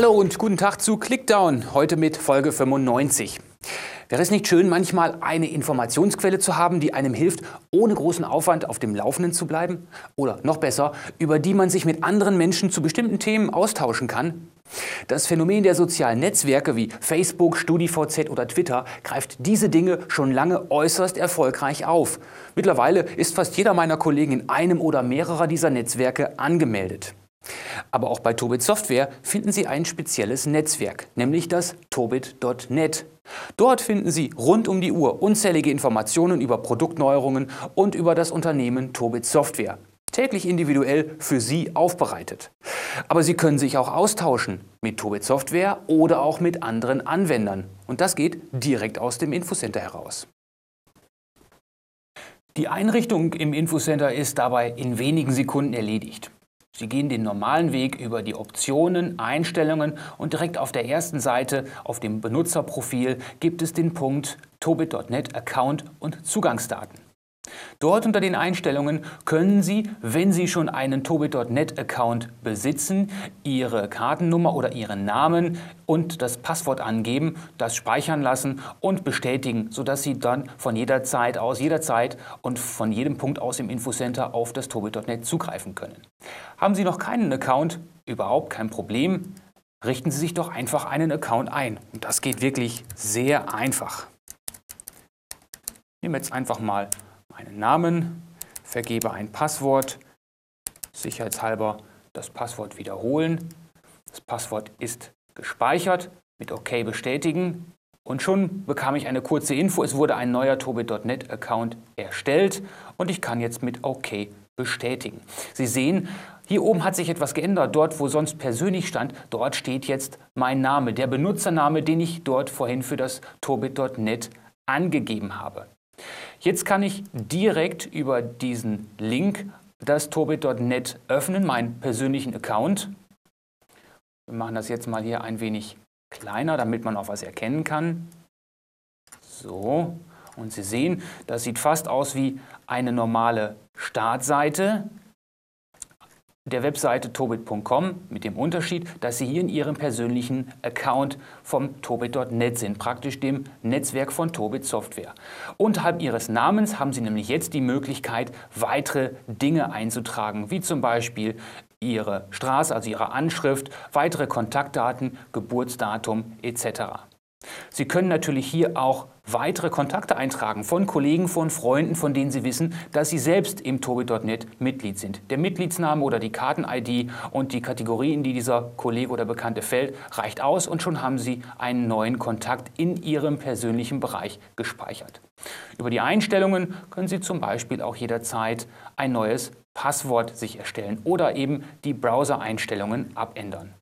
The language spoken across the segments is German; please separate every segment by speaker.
Speaker 1: Hallo und guten Tag zu Clickdown, heute mit Folge 95. Wäre es nicht schön, manchmal eine Informationsquelle zu haben, die einem hilft, ohne großen Aufwand auf dem Laufenden zu bleiben? Oder noch besser, über die man sich mit anderen Menschen zu bestimmten Themen austauschen kann? Das Phänomen der sozialen Netzwerke wie Facebook, StudiVZ oder Twitter greift diese Dinge schon lange äußerst erfolgreich auf. Mittlerweile ist fast jeder meiner Kollegen in einem oder mehrerer dieser Netzwerke angemeldet. Aber auch bei Tobit Software finden Sie ein spezielles Netzwerk, nämlich das tobit.net. Dort finden Sie rund um die Uhr unzählige Informationen über Produktneuerungen und über das Unternehmen Tobit Software. Täglich individuell für Sie aufbereitet. Aber Sie können sich auch austauschen mit Tobit Software oder auch mit anderen Anwendern. Und das geht direkt aus dem Infocenter heraus. Die Einrichtung im Infocenter ist dabei in wenigen Sekunden erledigt. Sie gehen den normalen Weg über die Optionen, Einstellungen und direkt auf der ersten Seite auf dem Benutzerprofil gibt es den Punkt Tobit.net Account und Zugangsdaten. Dort unter den Einstellungen können Sie, wenn Sie schon einen Tobit.net-Account besitzen, Ihre Kartennummer oder Ihren Namen und das Passwort angeben, das speichern lassen und bestätigen, sodass Sie dann von jeder Zeit aus, jederzeit und von jedem Punkt aus im Infocenter auf das Tobit.net zugreifen können. Haben Sie noch keinen Account? Überhaupt kein Problem. Richten Sie sich doch einfach einen Account ein. Und das geht wirklich sehr einfach. Ich nehme jetzt einfach mal meinen Namen, vergebe ein Passwort, sicherheitshalber das Passwort wiederholen. Das Passwort ist gespeichert, mit OK bestätigen und schon bekam ich eine kurze Info, es wurde ein neuer Tobi.net Account erstellt und ich kann jetzt mit OK bestätigen. Sie sehen, hier oben hat sich etwas geändert. Dort, wo sonst persönlich stand, dort steht jetzt mein Name, der Benutzername, den ich dort vorhin für das Tobit.net angegeben habe. Jetzt kann ich direkt über diesen Link das Tobit.net öffnen, meinen persönlichen Account. Wir machen das jetzt mal hier ein wenig kleiner, damit man auch was erkennen kann. So, und Sie sehen, das sieht fast aus wie eine normale Startseite der Webseite tobit.com mit dem Unterschied, dass Sie hier in Ihrem persönlichen Account vom tobit.net sind, praktisch dem Netzwerk von Tobit Software. Unterhalb Ihres Namens haben Sie nämlich jetzt die Möglichkeit, weitere Dinge einzutragen, wie zum Beispiel Ihre Straße, also Ihre Anschrift, weitere Kontaktdaten, Geburtsdatum etc. Sie können natürlich hier auch weitere Kontakte eintragen von Kollegen, von Freunden, von denen Sie wissen, dass Sie selbst im Tobi.net Mitglied sind. Der Mitgliedsname oder die Karten-ID und die Kategorie, in die dieser Kollege oder Bekannte fällt, reicht aus und schon haben Sie einen neuen Kontakt in Ihrem persönlichen Bereich gespeichert. Über die Einstellungen können Sie zum Beispiel auch jederzeit ein neues Passwort sich erstellen oder eben die Browser-Einstellungen abändern.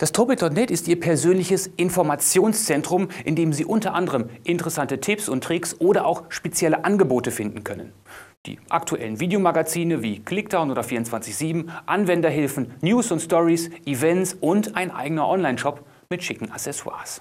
Speaker 1: Das Tobit.net ist Ihr persönliches Informationszentrum, in dem Sie unter anderem interessante Tipps und Tricks oder auch spezielle Angebote finden können. Die aktuellen Videomagazine wie Clickdown oder 24-7, Anwenderhilfen, News und Stories, Events und ein eigener Online-Shop mit schicken Accessoires.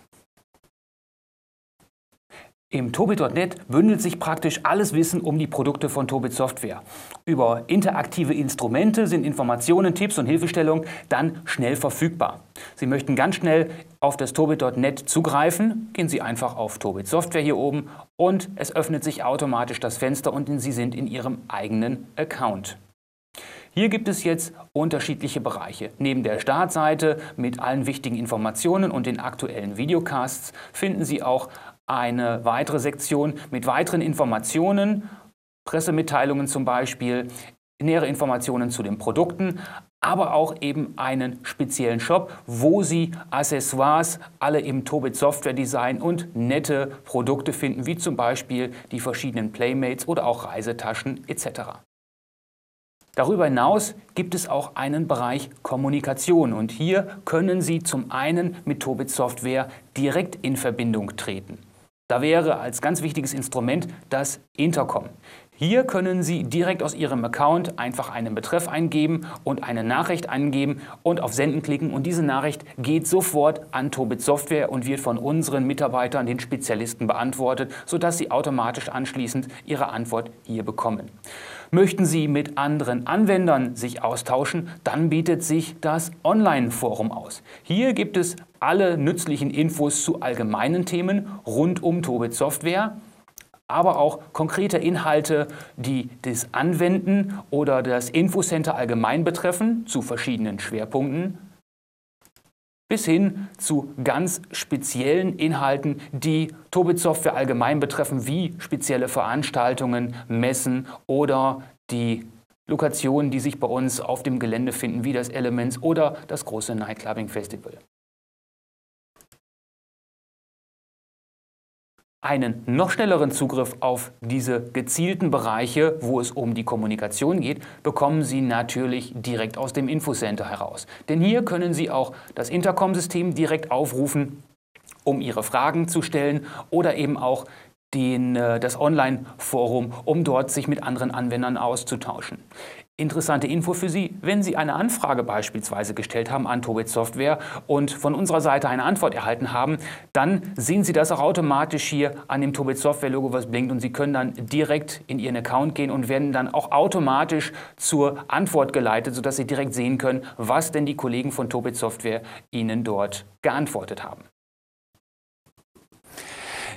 Speaker 1: Im Tobit.net bündelt sich praktisch alles Wissen um die Produkte von Tobit Software. Über interaktive Instrumente sind Informationen, Tipps und Hilfestellungen dann schnell verfügbar. Sie möchten ganz schnell auf das Tobit.net zugreifen, gehen Sie einfach auf Tobit Software hier oben und es öffnet sich automatisch das Fenster und Sie sind in Ihrem eigenen Account. Hier gibt es jetzt unterschiedliche Bereiche. Neben der Startseite mit allen wichtigen Informationen und den aktuellen Videocasts finden Sie auch eine weitere Sektion mit weiteren Informationen, Pressemitteilungen zum Beispiel, nähere Informationen zu den Produkten, aber auch eben einen speziellen Shop, wo Sie Accessoires alle im Tobit Software Design und nette Produkte finden, wie zum Beispiel die verschiedenen Playmates oder auch Reisetaschen etc. Darüber hinaus gibt es auch einen Bereich Kommunikation und hier können Sie zum einen mit Tobit Software direkt in Verbindung treten. Da wäre als ganz wichtiges Instrument das Intercom. Hier können Sie direkt aus Ihrem Account einfach einen Betreff eingeben und eine Nachricht eingeben und auf Senden klicken und diese Nachricht geht sofort an Tobit Software und wird von unseren Mitarbeitern, den Spezialisten beantwortet, sodass Sie automatisch anschließend Ihre Antwort hier bekommen. Möchten Sie mit anderen Anwendern sich austauschen, dann bietet sich das Online-Forum aus. Hier gibt es alle nützlichen Infos zu allgemeinen Themen rund um Tobit Software aber auch konkrete Inhalte, die das Anwenden oder das Infocenter allgemein betreffen, zu verschiedenen Schwerpunkten, bis hin zu ganz speziellen Inhalten, die Tobit Software allgemein betreffen, wie spezielle Veranstaltungen, Messen oder die Lokationen, die sich bei uns auf dem Gelände finden, wie das Elements oder das große Nightclubbing Festival. Einen noch schnelleren Zugriff auf diese gezielten Bereiche, wo es um die Kommunikation geht, bekommen Sie natürlich direkt aus dem Infocenter heraus. Denn hier können Sie auch das Intercom-System direkt aufrufen, um Ihre Fragen zu stellen oder eben auch den, äh, das Online-Forum, um dort sich mit anderen Anwendern auszutauschen. Interessante Info für Sie, wenn Sie eine Anfrage beispielsweise gestellt haben an Tobit Software und von unserer Seite eine Antwort erhalten haben, dann sehen Sie das auch automatisch hier an dem Tobit Software Logo, was blinkt und Sie können dann direkt in Ihren Account gehen und werden dann auch automatisch zur Antwort geleitet, sodass Sie direkt sehen können, was denn die Kollegen von Tobit Software Ihnen dort geantwortet haben.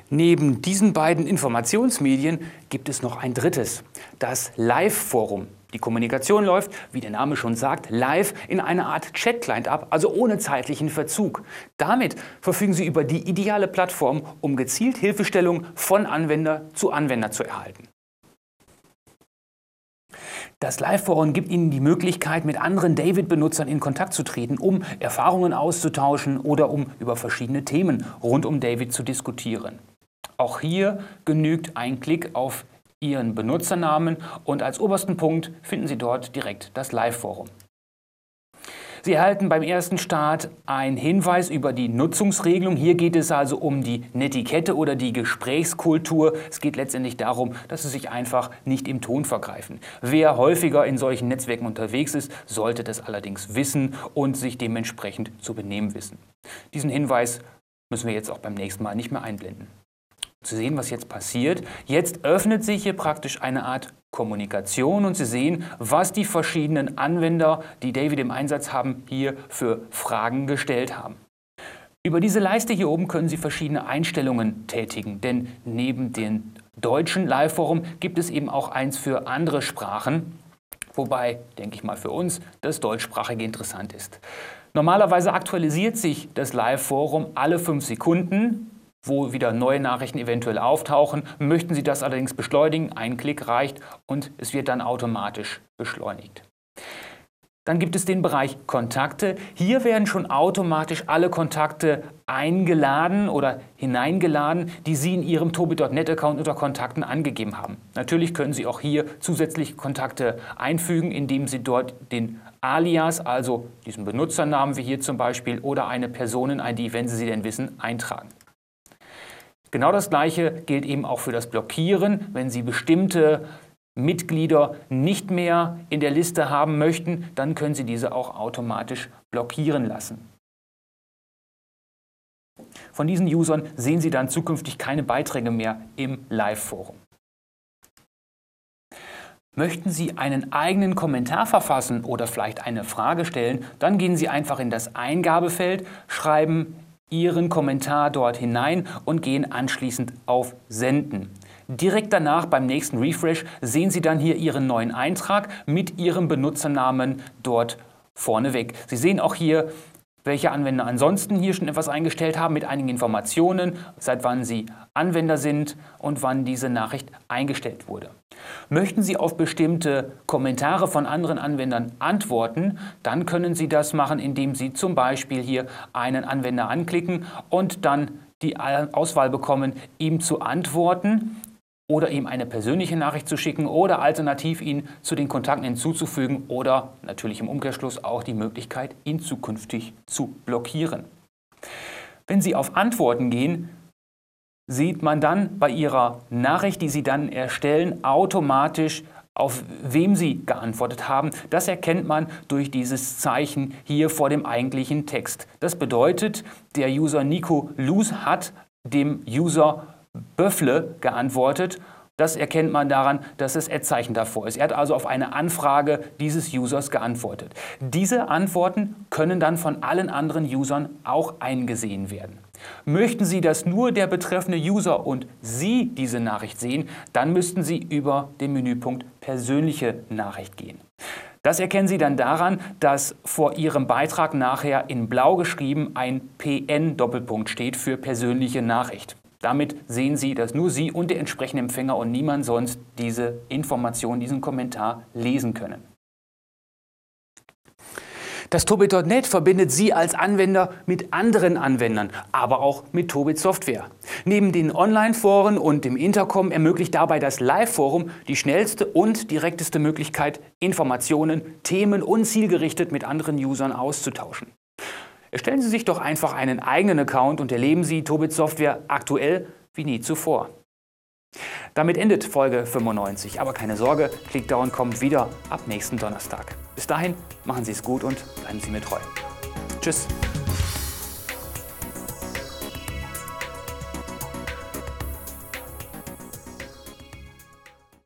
Speaker 1: Neben diesen beiden Informationsmedien gibt es noch ein drittes, das Live-Forum. Die Kommunikation läuft, wie der Name schon sagt, live in einer Art Chat-Client ab, also ohne zeitlichen Verzug. Damit verfügen Sie über die ideale Plattform, um gezielt Hilfestellung von Anwender zu Anwender zu erhalten. Das Live-Forum gibt Ihnen die Möglichkeit, mit anderen David-Benutzern in Kontakt zu treten, um Erfahrungen auszutauschen oder um über verschiedene Themen rund um David zu diskutieren. Auch hier genügt ein Klick auf Ihren Benutzernamen und als obersten Punkt finden Sie dort direkt das Live-Forum. Sie erhalten beim ersten Start einen Hinweis über die Nutzungsregelung. Hier geht es also um die Netiquette oder die Gesprächskultur. Es geht letztendlich darum, dass Sie sich einfach nicht im Ton vergreifen. Wer häufiger in solchen Netzwerken unterwegs ist, sollte das allerdings wissen und sich dementsprechend zu benehmen wissen. Diesen Hinweis müssen wir jetzt auch beim nächsten Mal nicht mehr einblenden zu sehen, was jetzt passiert. Jetzt öffnet sich hier praktisch eine Art Kommunikation und Sie sehen, was die verschiedenen Anwender, die David im Einsatz haben, hier für Fragen gestellt haben. Über diese Leiste hier oben können Sie verschiedene Einstellungen tätigen, denn neben dem deutschen Live-Forum gibt es eben auch eins für andere Sprachen, wobei, denke ich mal, für uns das deutschsprachige interessant ist. Normalerweise aktualisiert sich das Live-Forum alle fünf Sekunden wo wieder neue Nachrichten eventuell auftauchen. Möchten Sie das allerdings beschleunigen, ein Klick reicht und es wird dann automatisch beschleunigt. Dann gibt es den Bereich Kontakte. Hier werden schon automatisch alle Kontakte eingeladen oder hineingeladen, die Sie in Ihrem Tobi.net-Account unter Kontakten angegeben haben. Natürlich können Sie auch hier zusätzliche Kontakte einfügen, indem Sie dort den Alias, also diesen Benutzernamen wie hier zum Beispiel, oder eine Personen-ID, wenn Sie sie denn wissen, eintragen. Genau das Gleiche gilt eben auch für das Blockieren. Wenn Sie bestimmte Mitglieder nicht mehr in der Liste haben möchten, dann können Sie diese auch automatisch blockieren lassen. Von diesen Usern sehen Sie dann zukünftig keine Beiträge mehr im Live-Forum. Möchten Sie einen eigenen Kommentar verfassen oder vielleicht eine Frage stellen, dann gehen Sie einfach in das Eingabefeld, schreiben Ihren Kommentar dort hinein und gehen anschließend auf Senden. Direkt danach beim nächsten Refresh sehen Sie dann hier Ihren neuen Eintrag mit Ihrem Benutzernamen dort vorneweg. Sie sehen auch hier, welche Anwender ansonsten hier schon etwas eingestellt haben mit einigen Informationen, seit wann Sie Anwender sind und wann diese Nachricht eingestellt wurde. Möchten Sie auf bestimmte Kommentare von anderen Anwendern antworten, dann können Sie das machen, indem Sie zum Beispiel hier einen Anwender anklicken und dann die Auswahl bekommen, ihm zu antworten oder ihm eine persönliche Nachricht zu schicken oder alternativ ihn zu den Kontakten hinzuzufügen oder natürlich im Umkehrschluss auch die Möglichkeit, ihn zukünftig zu blockieren. Wenn Sie auf Antworten gehen, sieht man dann bei Ihrer Nachricht, die Sie dann erstellen, automatisch auf wem Sie geantwortet haben. Das erkennt man durch dieses Zeichen hier vor dem eigentlichen Text. Das bedeutet, der User Nico Luz hat dem User Böffle geantwortet. Das erkennt man daran, dass das Ad-Zeichen davor ist. Er hat also auf eine Anfrage dieses Users geantwortet. Diese Antworten können dann von allen anderen Usern auch eingesehen werden. Möchten Sie, dass nur der betreffende User und Sie diese Nachricht sehen, dann müssten Sie über den Menüpunkt Persönliche Nachricht gehen. Das erkennen Sie dann daran, dass vor Ihrem Beitrag nachher in blau geschrieben ein PN-Doppelpunkt steht für persönliche Nachricht. Damit sehen Sie, dass nur Sie und der entsprechende Empfänger und niemand sonst diese Information, diesen Kommentar lesen können. Das Tobit.net verbindet Sie als Anwender mit anderen Anwendern, aber auch mit Tobit Software. Neben den Online-Foren und dem Intercom ermöglicht dabei das Live-Forum die schnellste und direkteste Möglichkeit, Informationen, Themen und zielgerichtet mit anderen Usern auszutauschen. Erstellen Sie sich doch einfach einen eigenen Account und erleben Sie Tobit Software aktuell wie nie zuvor. Damit endet Folge 95. Aber keine Sorge, Clickdown kommt wieder ab nächsten Donnerstag. Bis dahin, machen Sie es gut und bleiben Sie mir treu. Tschüss.